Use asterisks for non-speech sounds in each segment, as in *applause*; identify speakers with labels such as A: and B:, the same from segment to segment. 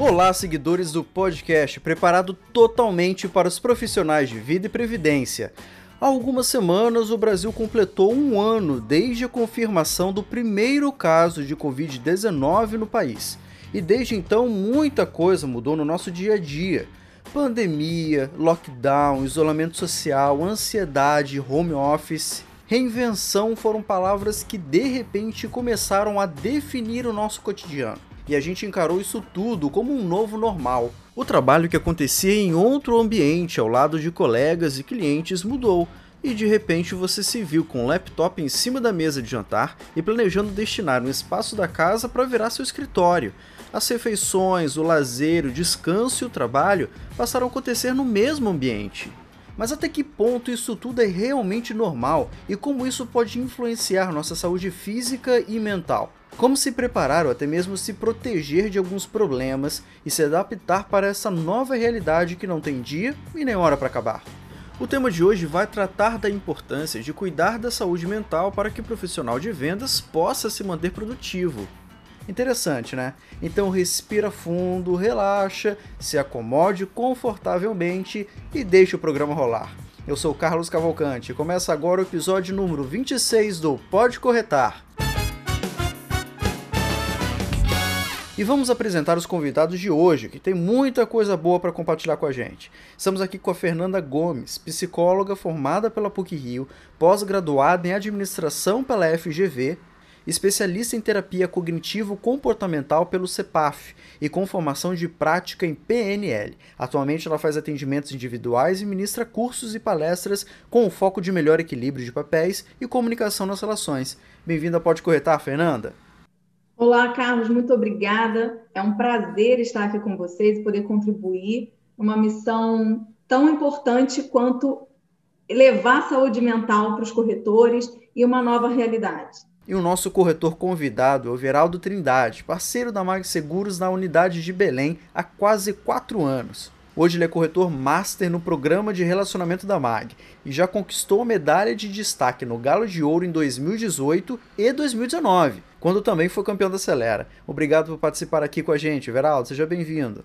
A: Olá, seguidores do podcast, preparado totalmente para os profissionais de vida e previdência. Há algumas semanas, o Brasil completou um ano desde a confirmação do primeiro caso de Covid-19 no país. E desde então, muita coisa mudou no nosso dia a dia. Pandemia, lockdown, isolamento social, ansiedade, home office. Reinvenção foram palavras que de repente começaram a definir o nosso cotidiano e a gente encarou isso tudo como um novo normal. O trabalho que acontecia em outro ambiente, ao lado de colegas e clientes, mudou. E de repente você se viu com o um laptop em cima da mesa de jantar e planejando destinar um espaço da casa para virar seu escritório. As refeições, o lazer, o descanso e o trabalho passaram a acontecer no mesmo ambiente. Mas até que ponto isso tudo é realmente normal e como isso pode influenciar nossa saúde física e mental? Como se preparar ou até mesmo se proteger de alguns problemas e se adaptar para essa nova realidade que não tem dia e nem hora para acabar. O tema de hoje vai tratar da importância de cuidar da saúde mental para que o profissional de vendas possa se manter produtivo. Interessante, né? Então respira fundo, relaxa, se acomode confortavelmente e deixe o programa rolar. Eu sou Carlos Cavalcante e começa agora o episódio número 26 do Pode Corretar. E vamos apresentar os convidados de hoje, que tem muita coisa boa para compartilhar com a gente. Estamos aqui com a Fernanda Gomes, psicóloga formada pela PUC Rio, pós-graduada em administração pela FGV, especialista em terapia cognitivo-comportamental pelo CEPAF e com formação de prática em PNL. Atualmente ela faz atendimentos individuais e ministra cursos e palestras com o foco de melhor equilíbrio de papéis e comunicação nas relações. Bem-vinda Pode Corretar, Fernanda!
B: Olá, Carlos, muito obrigada. É um prazer estar aqui com vocês e poder contribuir numa missão tão importante quanto levar saúde mental para os corretores e uma nova realidade.
A: E o nosso corretor convidado é o Veraldo Trindade, parceiro da Mag Seguros na unidade de Belém há quase quatro anos. Hoje ele é corretor master no programa de relacionamento da MAG e já conquistou a medalha de destaque no Galo de Ouro em 2018 e 2019 quando também foi campeão da Acelera. Obrigado por participar aqui com a gente, Veraldo, seja bem-vindo.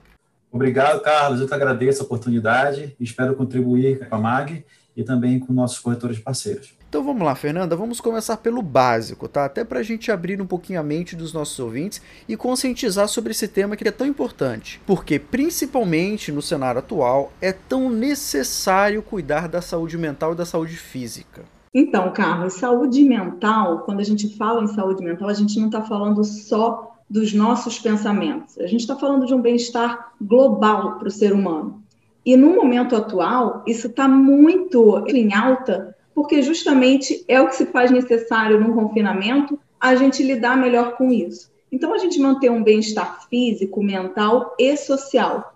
C: Obrigado, Carlos. Eu te agradeço a oportunidade e espero contribuir com a MAG e também com nossos corretores parceiros.
A: Então vamos lá, Fernanda, vamos começar pelo básico, tá? Até para a gente abrir um pouquinho a mente dos nossos ouvintes e conscientizar sobre esse tema que é tão importante. Porque, principalmente no cenário atual, é tão necessário cuidar da saúde mental e da saúde física.
B: Então, Carlos, saúde mental, quando a gente fala em saúde mental, a gente não está falando só dos nossos pensamentos, a gente está falando de um bem-estar global para o ser humano. E no momento atual, isso está muito em alta, porque justamente é o que se faz necessário num confinamento a gente lidar melhor com isso. Então, a gente manter um bem-estar físico, mental e social.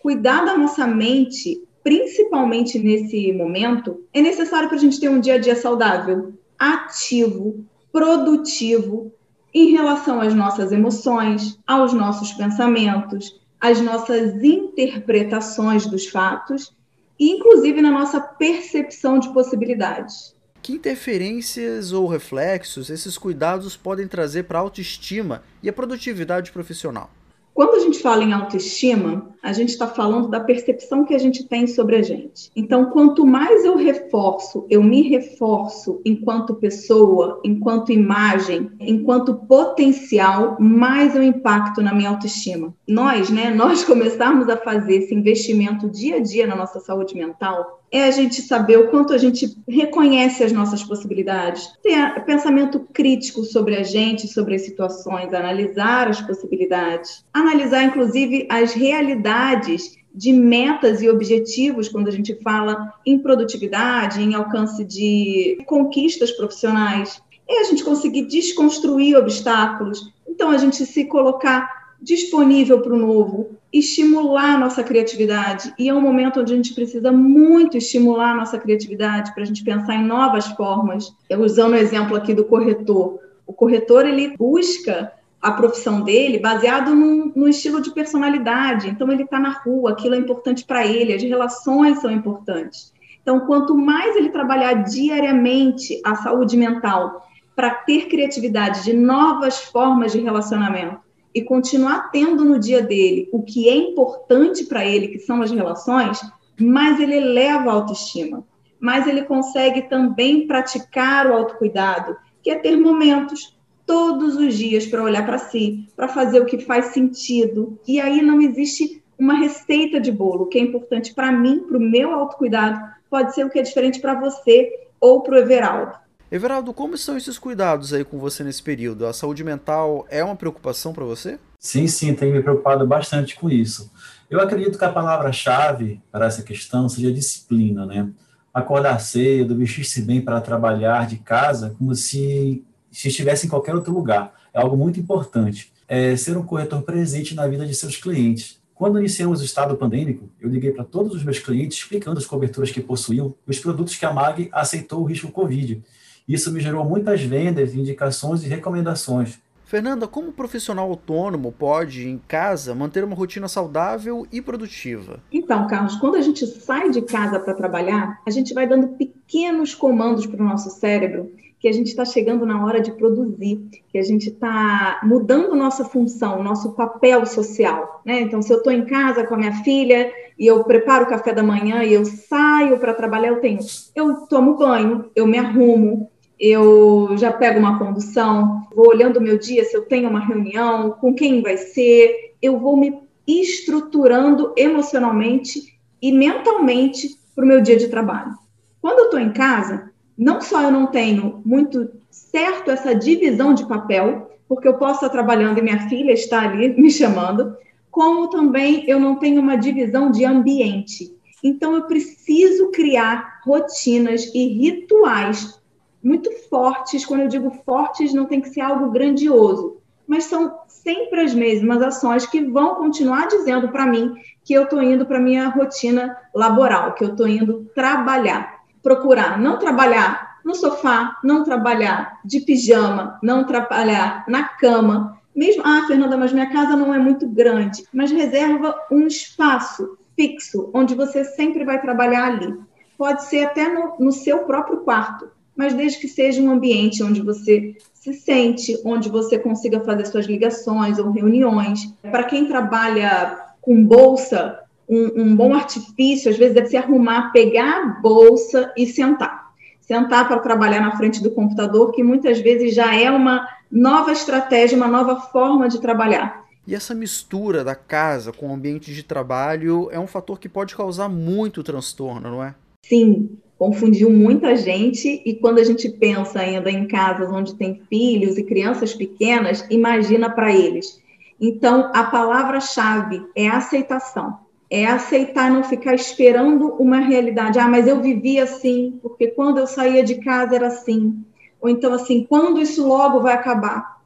B: Cuidar da nossa mente principalmente nesse momento, é necessário para a gente ter um dia a dia saudável, ativo, produtivo em relação às nossas emoções, aos nossos pensamentos, às nossas interpretações dos fatos inclusive, na nossa percepção de possibilidades.
A: Que interferências ou reflexos esses cuidados podem trazer para a autoestima e a produtividade profissional?
B: Quando a gente fala em autoestima, a gente está falando da percepção que a gente tem sobre a gente. Então, quanto mais eu reforço, eu me reforço enquanto pessoa, enquanto imagem, enquanto potencial, mais eu impacto na minha autoestima. Nós, né, *laughs* nós começarmos a fazer esse investimento dia a dia na nossa saúde mental, é a gente saber o quanto a gente reconhece as nossas possibilidades, ter pensamento crítico sobre a gente, sobre as situações, analisar as possibilidades, analisar inclusive as realidades de metas e objetivos quando a gente fala em produtividade, em alcance de conquistas profissionais. É a gente conseguir desconstruir obstáculos. Então, a gente se colocar disponível para o novo, estimular a nossa criatividade. E é um momento onde a gente precisa muito estimular a nossa criatividade para a gente pensar em novas formas. Eu usando o exemplo aqui do corretor. O corretor ele busca a profissão dele baseado no, no estilo de personalidade. Então ele está na rua, aquilo é importante para ele, as relações são importantes. Então, quanto mais ele trabalhar diariamente a saúde mental para ter criatividade de novas formas de relacionamento, e continuar tendo no dia dele o que é importante para ele, que são as relações, mais ele eleva a autoestima, mais ele consegue também praticar o autocuidado, que é ter momentos todos os dias para olhar para si, para fazer o que faz sentido. E aí não existe uma receita de bolo. O que é importante para mim, para o meu autocuidado, pode ser o que é diferente para você ou para o Everaldo.
A: Everaldo, como estão esses cuidados aí com você nesse período? A saúde mental é uma preocupação para você?
C: Sim, sim, tenho me preocupado bastante com isso. Eu acredito que a palavra-chave para essa questão seja disciplina, né? Acordar cedo, vestir-se bem para trabalhar de casa, como se, se estivesse em qualquer outro lugar. É algo muito importante. É ser um corretor presente na vida de seus clientes. Quando iniciamos o estado pandêmico, eu liguei para todos os meus clientes explicando as coberturas que possuíam e os produtos que a MAG aceitou o risco Covid. Isso me gerou muitas vendas, indicações e recomendações.
A: Fernanda, como profissional autônomo pode, em casa, manter uma rotina saudável e produtiva?
B: Então, Carlos, quando a gente sai de casa para trabalhar, a gente vai dando pequenos comandos para o nosso cérebro que a gente está chegando na hora de produzir, que a gente está mudando nossa função, nosso papel social. Né? Então, se eu estou em casa com a minha filha e eu preparo o café da manhã e eu saio para trabalhar, eu tenho, eu tomo banho, eu me arrumo, eu já pego uma condução, vou olhando o meu dia, se eu tenho uma reunião, com quem vai ser, eu vou me estruturando emocionalmente e mentalmente para o meu dia de trabalho. Quando eu estou em casa, não só eu não tenho muito certo essa divisão de papel, porque eu posso estar trabalhando e minha filha está ali *laughs* me chamando, como também eu não tenho uma divisão de ambiente. Então, eu preciso criar rotinas e rituais muito fortes. Quando eu digo fortes, não tem que ser algo grandioso, mas são sempre as mesmas ações que vão continuar dizendo para mim que eu estou indo para minha rotina laboral, que eu estou indo trabalhar. Procurar não trabalhar no sofá, não trabalhar de pijama, não trabalhar na cama. Mesmo, ah, Fernanda, mas minha casa não é muito grande, mas reserva um espaço fixo onde você sempre vai trabalhar ali. Pode ser até no, no seu próprio quarto mas desde que seja um ambiente onde você se sente, onde você consiga fazer suas ligações ou reuniões. Para quem trabalha com bolsa, um, um, bom artifício, às vezes, deve se arrumar, pegar a bolsa e sentar. Sentar para trabalhar na frente do computador, que muitas vezes já é uma nova estratégia, uma nova forma de trabalhar.
A: E essa mistura da casa com o ambiente de trabalho é um fator que pode causar muito transtorno, não é?
B: Sim, confundiu muita gente e quando a gente pensa ainda em casas onde tem filhos e crianças pequenas, imagina para eles. Então, a palavra-chave é aceitação. É aceitar, não ficar esperando uma realidade. Ah, mas eu vivia assim, porque quando eu saía de casa era assim. Ou então, assim, quando isso logo vai acabar?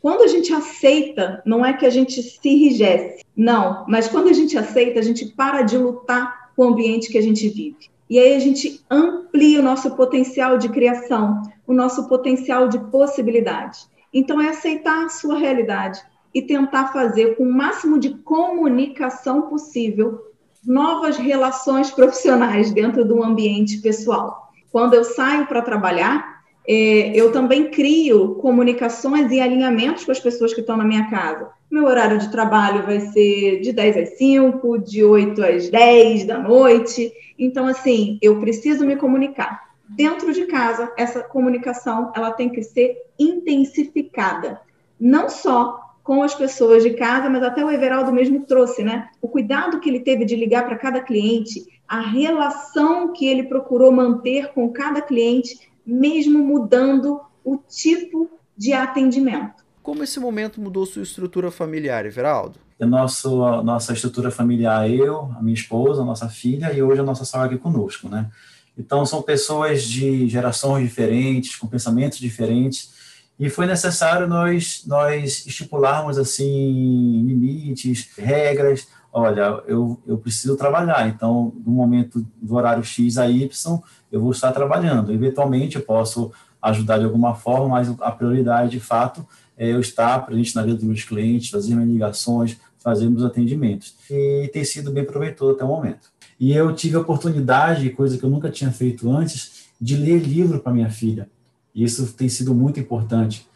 B: Quando a gente aceita, não é que a gente se enrijece, não, mas quando a gente aceita, a gente para de lutar com o ambiente que a gente vive. E aí a gente amplia o nosso potencial de criação, o nosso potencial de possibilidade. Então, é aceitar a sua realidade e tentar fazer com o máximo de comunicação possível novas relações profissionais dentro do ambiente pessoal. Quando eu saio para trabalhar, é, eu também crio comunicações e alinhamentos com as pessoas que estão na minha casa. Meu horário de trabalho vai ser de 10 às 5, de 8 às 10 da noite. Então, assim, eu preciso me comunicar. Dentro de casa, essa comunicação ela tem que ser intensificada. Não só com as pessoas de casa, mas até o Everaldo mesmo trouxe, né? O cuidado que ele teve de ligar para cada cliente, a relação que ele procurou manter com cada cliente, mesmo mudando o tipo de atendimento.
A: Como esse momento mudou sua estrutura familiar, Everaldo?
C: A nossa, a nossa estrutura familiar, eu, a minha esposa, a nossa filha e hoje a nossa sogra aqui conosco, né? Então, são pessoas de gerações diferentes, com pensamentos diferentes, e foi necessário nós, nós estipularmos, assim, limites, regras. Olha, eu, eu preciso trabalhar, então, no momento do horário X a Y, eu vou estar trabalhando. Eventualmente, eu posso ajudar de alguma forma, mas a prioridade, de fato, é eu estar presente na vida dos meus clientes, fazer minhas ligações, fazer meus atendimentos. E tem sido bem proveitoso até o momento. E eu tive a oportunidade, coisa que eu nunca tinha feito antes, de ler livro para minha filha. E isso tem sido muito importante.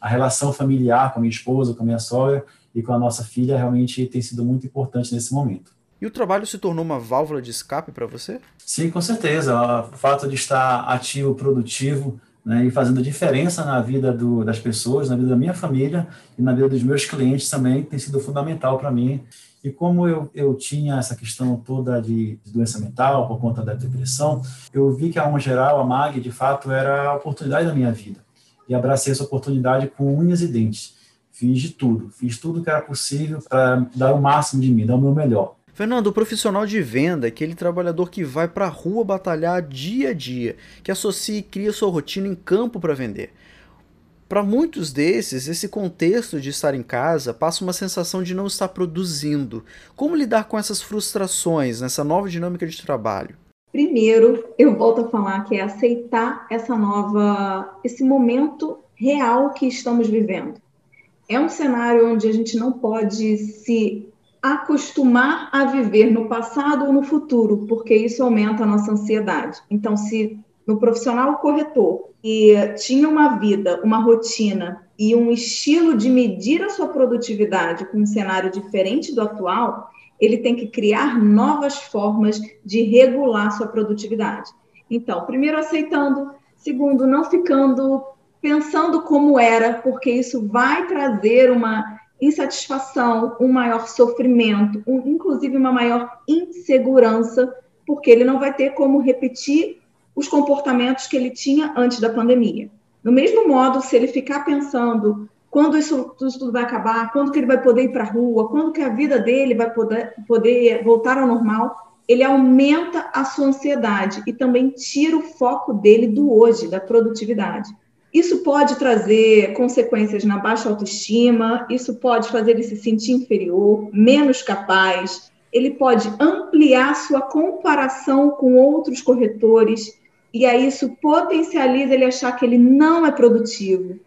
C: a relação familiar com a minha esposa, com a minha sogra e com a nossa filha realmente tem sido muito importante nesse momento.
A: E o trabalho se tornou uma válvula de escape para você?
C: Sim, com certeza. O fato de estar ativo, produtivo, né, e fazendo diferença na vida do, das pessoas, na vida da minha família e na vida dos meus clientes também tem sido fundamental para mim. E como eu, eu tinha essa questão toda de, de doença mental por conta da depressão, eu vi que a Alma Geral, a MAG, de fato, era a oportunidade da minha vida. E abracei essa oportunidade com unhas e dentes. Fiz de tudo, fiz tudo que era possível para dar o máximo de mim, dar o meu melhor.
A: Fernando, o profissional de venda é aquele trabalhador que vai para a rua batalhar dia a dia, que associa e cria sua rotina em campo para vender. Para muitos desses, esse contexto de estar em casa passa uma sensação de não estar produzindo. Como lidar com essas frustrações nessa nova dinâmica de trabalho?
B: Primeiro, eu volto a falar que é aceitar essa nova, esse momento real que estamos vivendo. É um cenário onde a gente não pode se acostumar a viver no passado ou no futuro, porque isso aumenta a nossa ansiedade. Então, se no profissional corretor e tinha uma vida, uma rotina e um estilo de medir a sua produtividade com um cenário diferente do atual, ele tem que criar novas formas de regular sua produtividade. Então, primeiro aceitando, segundo não ficando pensando como era, porque isso vai trazer uma insatisfação, um maior sofrimento, um, inclusive uma maior insegurança, porque ele não vai ter como repetir os comportamentos que ele tinha antes da pandemia. No mesmo modo, se ele ficar pensando quando isso, isso tudo vai acabar, quando que ele vai poder ir para a rua, quando que a vida dele vai poder, poder voltar ao normal, ele aumenta a sua ansiedade e também tira o foco dele do hoje, da produtividade. Isso pode trazer consequências na baixa autoestima, isso pode fazer ele se sentir inferior, menos capaz, ele pode ampliar sua comparação com outros corretores, e aí isso potencializa ele achar que ele não é produtivo.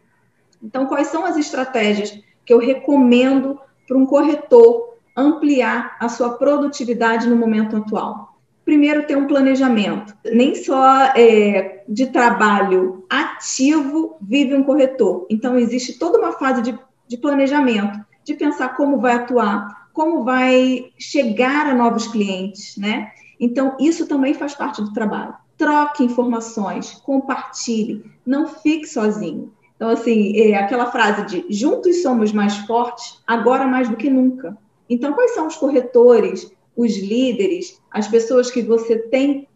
B: Então, quais são as estratégias que eu recomendo para um corretor ampliar a sua produtividade no momento atual? primeiro ter um planejamento. Nem só é, de trabalho ativo vive um corretor. Então, existe toda uma fase de, de planejamento, de pensar como vai atuar, como vai chegar a novos clientes, né? Então, isso também faz parte do trabalho. Troque informações, compartilhe, não fique sozinho. Então, assim, é aquela frase de juntos somos mais fortes, agora mais do que nunca. Então, quais são os corretores os líderes, as pessoas que você tem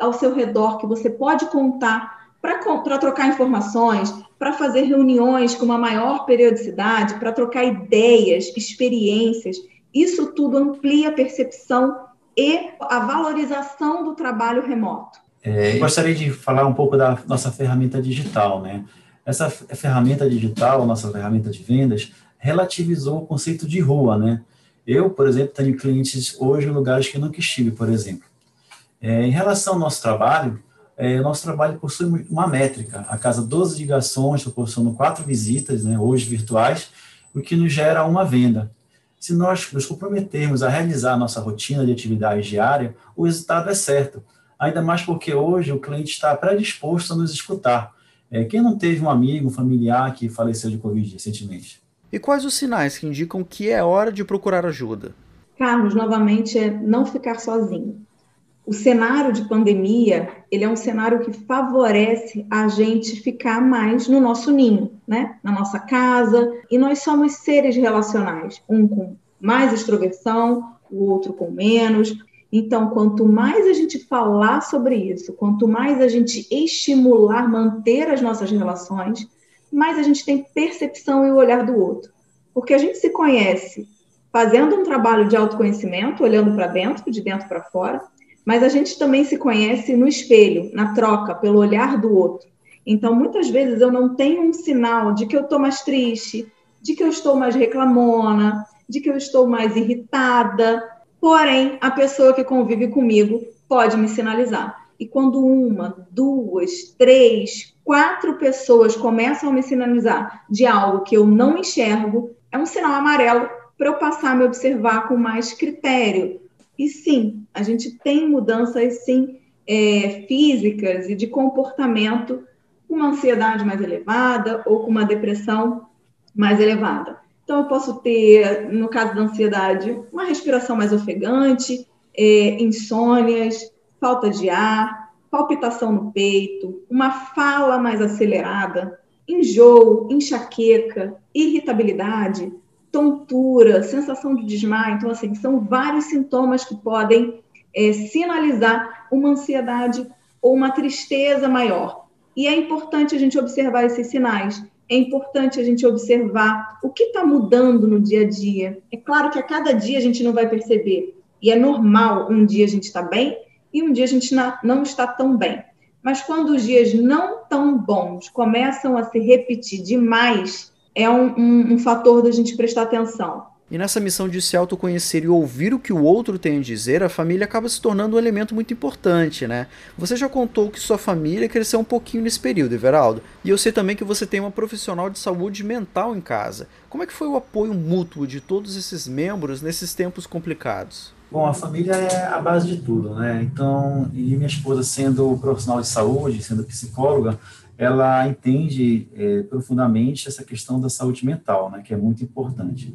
B: ao seu redor, que você pode contar para trocar informações, para fazer reuniões com uma maior periodicidade, para trocar ideias, experiências. Isso tudo amplia a percepção e a valorização do trabalho remoto.
C: É, gostaria de falar um pouco da nossa ferramenta digital, né? Essa ferramenta digital, nossa ferramenta de vendas, relativizou o conceito de rua, né? Eu, por exemplo, tenho clientes hoje em lugares que nunca estive, por exemplo. É, em relação ao nosso trabalho, é, nosso trabalho possui uma métrica. A casa 12 ligações proporcionam quatro visitas, né, hoje virtuais, o que nos gera uma venda. Se nós nos comprometermos a realizar nossa rotina de atividade diária, o resultado é certo. Ainda mais porque hoje o cliente está predisposto a nos escutar. É, quem não teve um amigo, um familiar que faleceu de Covid recentemente?
A: E quais os sinais que indicam que é hora de procurar ajuda?
B: Carlos, novamente, é não ficar sozinho. O cenário de pandemia, ele é um cenário que favorece a gente ficar mais no nosso ninho, né? Na nossa casa, e nós somos seres relacionais, um com mais extroversão, o outro com menos. Então, quanto mais a gente falar sobre isso, quanto mais a gente estimular, manter as nossas relações, mais a gente tem percepção e o olhar do outro. Porque a gente se conhece fazendo um trabalho de autoconhecimento, olhando para dentro, de dentro para fora, mas a gente também se conhece no espelho, na troca, pelo olhar do outro. Então, muitas vezes eu não tenho um sinal de que eu estou mais triste, de que eu estou mais reclamona, de que eu estou mais irritada, porém, a pessoa que convive comigo pode me sinalizar. E quando uma, duas, três, quatro pessoas começam a me sinalizar de algo que eu não enxergo, é um sinal amarelo para eu passar a me observar com mais critério. E sim, a gente tem mudanças, sim, é, físicas e de comportamento, com uma ansiedade mais elevada ou com uma depressão mais elevada. Então, eu posso ter, no caso da ansiedade, uma respiração mais ofegante, é, insônias, falta de ar, palpitação no peito, uma fala mais acelerada, enjoo, enxaqueca, irritabilidade, tontura, sensação de desmaio. Então, assim, são vários sintomas que podem é, sinalizar uma ansiedade ou uma tristeza maior. E é importante a gente observar esses sinais. É importante a gente observar o que está mudando no dia a dia. É claro que a cada dia a gente não vai perceber. E é normal um dia a gente está bem e um dia a gente não está tão bem. Mas quando os dias não tão bons começam a se repetir demais, é um, um, um fator da gente prestar atenção.
A: E nessa missão de se autoconhecer e ouvir o que o outro tem a dizer, a família acaba se tornando um elemento muito importante, né? Você já contou que sua família cresceu um pouquinho nesse período, Everaldo. E eu sei também que você tem uma profissional de saúde mental em casa. Como é que foi o apoio mútuo de todos esses membros nesses tempos complicados?
C: Bom, a família é a base de tudo, né? Então, e minha esposa sendo profissional de saúde, sendo psicóloga, ela entende é, profundamente essa questão da saúde mental, né, que é muito importante.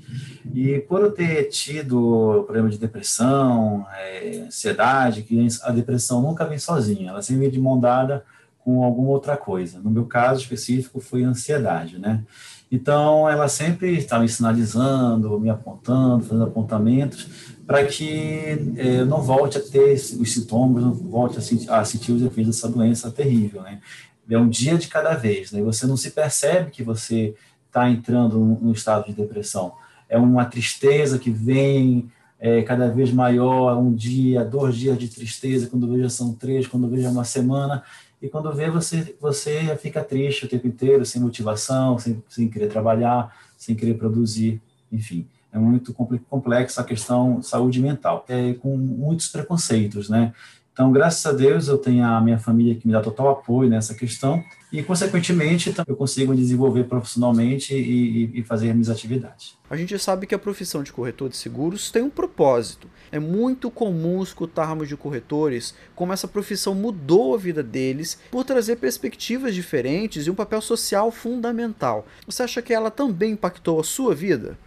C: E por eu ter tido problema de depressão, é, ansiedade, que a depressão nunca vem sozinha, ela sempre vem de mão dada com alguma outra coisa. No meu caso específico foi ansiedade, né? Então, ela sempre estava me sinalizando, me apontando, fazendo apontamentos, para que é, eu não volte a ter os sintomas, não volte a sentir, a sentir os efeitos dessa doença terrível, né? É um dia de cada vez, né? Você não se percebe que você está entrando num estado de depressão. É uma tristeza que vem é, cada vez maior, um dia, dois dias de tristeza, quando veja são três, quando veja uma semana, e quando vê você, você fica triste o tempo inteiro, sem motivação, sem, sem querer trabalhar, sem querer produzir, enfim. É muito complexa a questão saúde mental, é, com muitos preconceitos, né? Então, graças a Deus, eu tenho a minha família que me dá total apoio nessa questão e, consequentemente, eu consigo me desenvolver profissionalmente e, e, fazer minhas atividades.
A: A gente sabe que a profissão de corretor de seguros tem um propósito. É muito comum escutarmos de corretores como essa profissão mudou a vida deles por trazer perspectivas diferentes e um papel social fundamental. Você acha que ela também impactou a sua vida?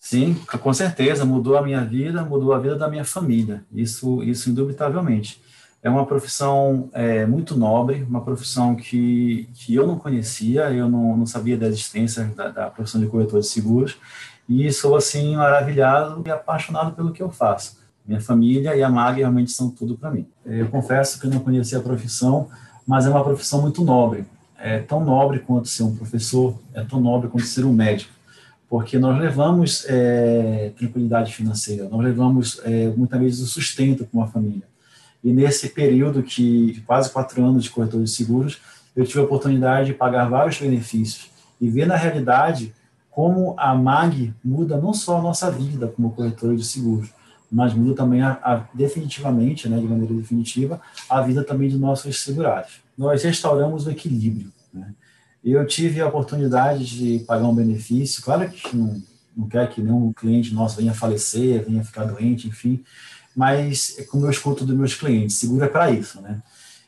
C: Sim, com certeza, mudou a minha vida, mudou a vida da minha família, isso, isso indubitavelmente. É uma profissão é, muito nobre, uma profissão que, que eu não conhecia, eu não, não sabia da existência da, da profissão de corretor de seguros, e sou, assim, maravilhado e apaixonado pelo que eu faço. Minha família e a MAG realmente são tudo para mim. Eu confesso que eu não conhecia a profissão, mas é uma profissão muito nobre. É tão nobre quanto ser um professor, é tão nobre quanto ser um médico porque nós levamos é, tranquilidade financeira, nós levamos é, muitas vezes o sustento para uma família. E nesse período que de quase quatro anos de corretor de seguros, eu tive a oportunidade de pagar vários benefícios e ver na realidade como a MAG muda não só a nossa vida como corretor de seguros, mas muda também a, a, definitivamente, né, de maneira definitiva, a vida também de nossos segurados. Nós restauramos o equilíbrio. Né? Eu tive a oportunidade de pagar um benefício. Claro que não, não quer que nenhum cliente nosso venha falecer, venha ficar doente, enfim, mas é como eu escuto dos meus clientes, seguro é para isso, né?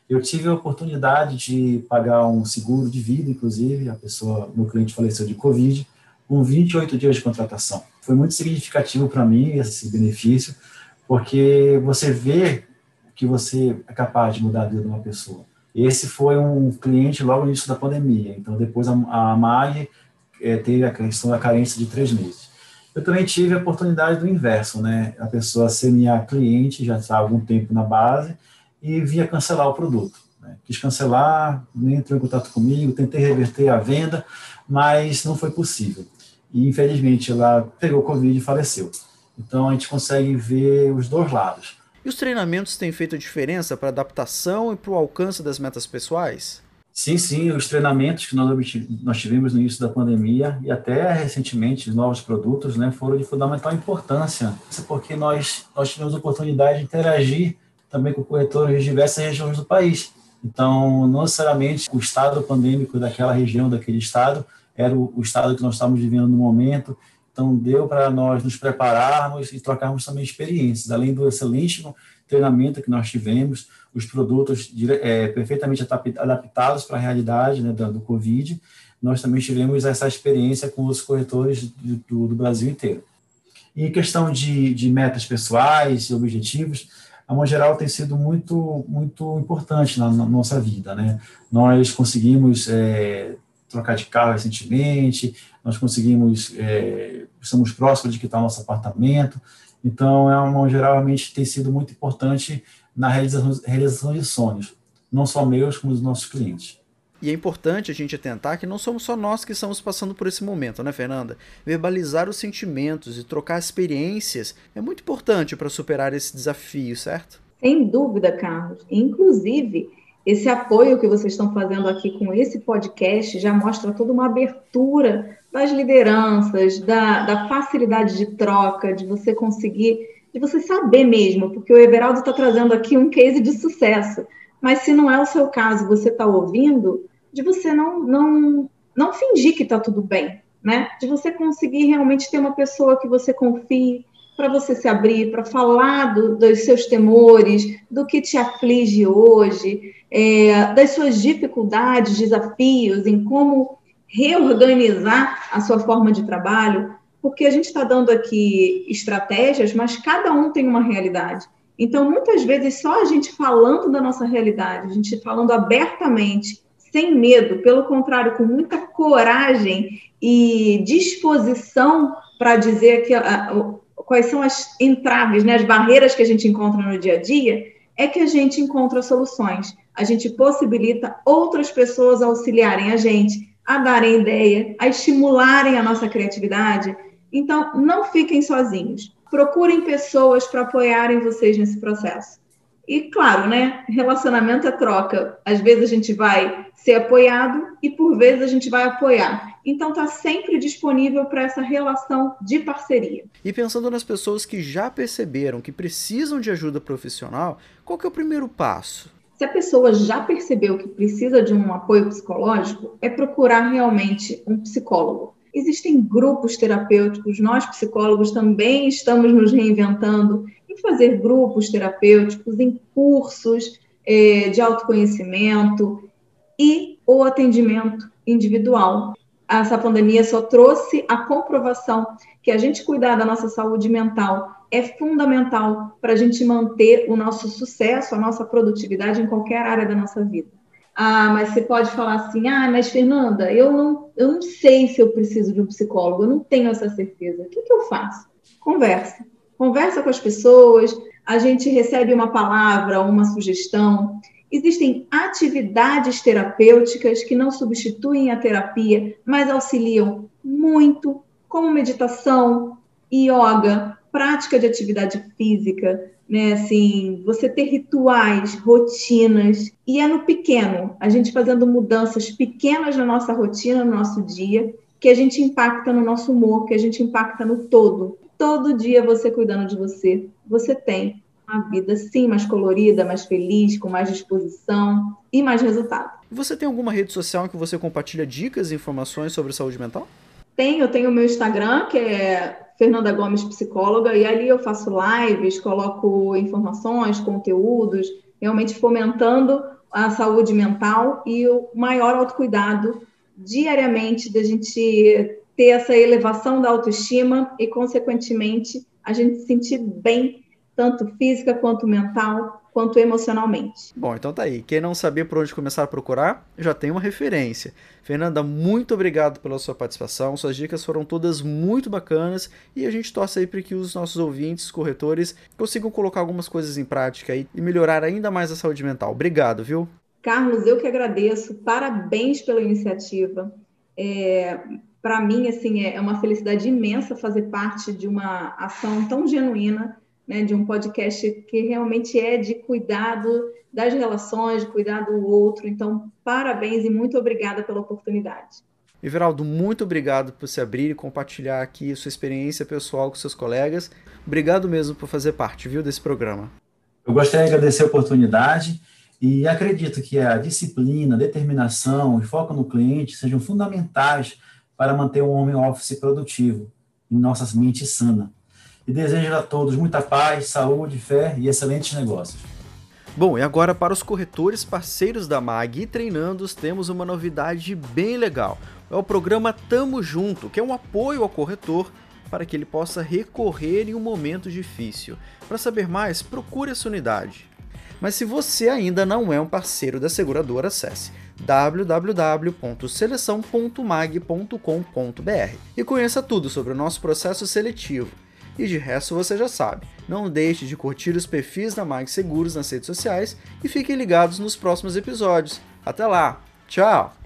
C: Eu tive a oportunidade de pagar um seguro de vida, inclusive, a pessoa, meu cliente faleceu de Covid, com 28 dias de contratação. Foi muito significativo para mim esse benefício, porque você vê que você é capaz de mudar a vida de uma pessoa. Esse foi um cliente logo no início da pandemia. Então, depois a, a MAG é, teve a questão da carência de três meses. Eu também tive a oportunidade do inverso, né? A pessoa ser minha cliente, já está há algum tempo na base, e via cancelar o produto. Né? Quis cancelar, nem entrou em contato comigo, tentei reverter a venda, mas não foi possível. E, infelizmente, ela pegou Covid e faleceu. Então, a gente consegue ver os dois lados
A: e os treinamentos têm feito diferença para a adaptação e para o alcance das metas pessoais?
C: Sim, sim, os treinamentos que nós, tivemos no início da pandemia e até recentemente novos produtos né, foram de fundamental importância, porque nós, nós tivemos a oportunidade de interagir também com corretores de diversas regiões do país. Então, não necessariamente o estado pandêmico daquela região, daquele estado, era o, o estado que nós estávamos vivendo no momento, então, deu para nós nos prepararmos e trocarmos também experiências, além do excelente treinamento que nós tivemos, os produtos é, perfeitamente adaptados para a realidade né, do, do Covid, nós também tivemos essa experiência com os corretores do, do Brasil inteiro. E em questão de, de metas pessoais e objetivos, a Mão Geral tem sido muito, muito importante na, na nossa vida. Né? Nós conseguimos é, trocar de carro recentemente, nós conseguimos, é, estamos próximos de quitar nosso apartamento, então é uma geral realmente tem sido muito importante na realização, realização de sonhos, não só meus, como dos nossos clientes.
A: E é importante a gente atentar que não somos só nós que estamos passando por esse momento, né, Fernanda? Verbalizar os sentimentos e trocar experiências é muito importante para superar esse desafio, certo?
B: Sem dúvida, Carlos. Inclusive, esse apoio que vocês estão fazendo aqui com esse podcast já mostra toda uma abertura das lideranças, da, da facilidade de troca, de você conseguir, de você saber mesmo, porque o Everaldo está trazendo aqui um case de sucesso. Mas se não é o seu caso, você está ouvindo, de você não, não, não fingir que está tudo bem, né? De você conseguir realmente ter uma pessoa que você confie, para você se abrir, para falar do, dos seus temores, do que te aflige hoje, é, das suas dificuldades, desafios, em como reorganizar a sua forma de trabalho, porque a gente está dando aqui estratégias, mas cada um tem uma realidade. Então, muitas vezes, só a gente falando da nossa realidade, a gente falando abertamente, sem medo, pelo contrário, com muita coragem e disposição para dizer que quais são as entraves, né, as barreiras que a gente encontra no dia a dia, é que a gente encontra soluções. A gente possibilita outras pessoas auxiliarem a gente, a darem ideia, a estimularem a nossa criatividade. Então, não fiquem sozinhos. Procurem pessoas para apoiarem vocês nesse processo. E claro, né? Relacionamento é troca. Às vezes a gente vai ser apoiado e por vezes a gente vai apoiar. Então tá sempre disponível para essa relação de parceria.
A: E pensando nas pessoas que já perceberam que precisam de ajuda profissional, qual que é o primeiro passo?
B: Se a pessoa já percebeu que precisa de um apoio psicológico, é procurar realmente um psicólogo. Existem grupos terapêuticos, nós psicólogos também estamos nos reinventando em fazer grupos terapêuticos, em cursos é, de autoconhecimento e o atendimento individual. Essa pandemia só trouxe a comprovação que a gente cuidar da nossa saúde mental é fundamental para a gente manter o nosso sucesso, a nossa produtividade em qualquer área da nossa vida. Ah, mas você pode falar assim, ah, mas Fernanda, eu não, eu não sei se eu preciso de um psicólogo, eu não tenho essa certeza. O que, que eu faço? Conversa. Conversa com as pessoas, a gente recebe uma palavra, uma sugestão. Existem atividades terapêuticas que não substituem a terapia, mas auxiliam muito, como meditação, yoga, prática de atividade física, né? Assim, você ter rituais, rotinas, e é no pequeno, a gente fazendo mudanças pequenas na nossa rotina, no nosso dia, que a gente impacta no nosso humor, que a gente impacta no todo. Todo dia você cuidando de você, você tem uma vida sim mais colorida, mais feliz, com mais disposição e mais resultado.
A: Você tem alguma rede social em que você compartilha dicas e informações sobre saúde mental?
B: Tenho, eu tenho o meu Instagram, que é Fernanda Gomes Psicóloga, e ali eu faço lives, coloco informações, conteúdos, realmente fomentando a saúde mental e o maior autocuidado diariamente da gente ter essa elevação da autoestima e, consequentemente, a gente se sentir bem, tanto física quanto mental, quanto emocionalmente.
A: Bom, então tá aí. Quem não sabia por onde começar a procurar, já tem uma referência. Fernanda, muito obrigado pela sua participação. Suas dicas foram todas muito bacanas e a gente torce aí para que os nossos ouvintes, corretores, consigam colocar algumas coisas em prática aí e melhorar ainda mais a saúde mental. Obrigado, viu?
B: Carlos, eu que agradeço. Parabéns pela iniciativa. É, para mim, assim, é uma felicidade imensa fazer parte de uma ação tão genuína né, de um podcast que realmente é de cuidado das relações, de cuidar do outro. Então, parabéns e muito obrigada pela oportunidade.
A: Everaldo, muito obrigado por se abrir e compartilhar aqui sua experiência pessoal com seus colegas. Obrigado mesmo por fazer parte, viu, desse programa.
C: Eu gostaria de agradecer a oportunidade e acredito que a disciplina, determinação e foco no cliente sejam fundamentais para manter um home office produtivo em nossas mentes sana e desejo a todos muita paz, saúde, fé e excelentes negócios.
A: Bom, e agora para os corretores parceiros da MAG e treinandos, temos uma novidade bem legal. É o programa Tamo Junto, que é um apoio ao corretor para que ele possa recorrer em um momento difícil. Para saber mais, procure essa unidade. Mas se você ainda não é um parceiro da seguradora, acesse www.seleção.mag.com.br e conheça tudo sobre o nosso processo seletivo. E de resto você já sabe. Não deixe de curtir os perfis da Mag Seguros nas redes sociais e fiquem ligados nos próximos episódios. Até lá, tchau!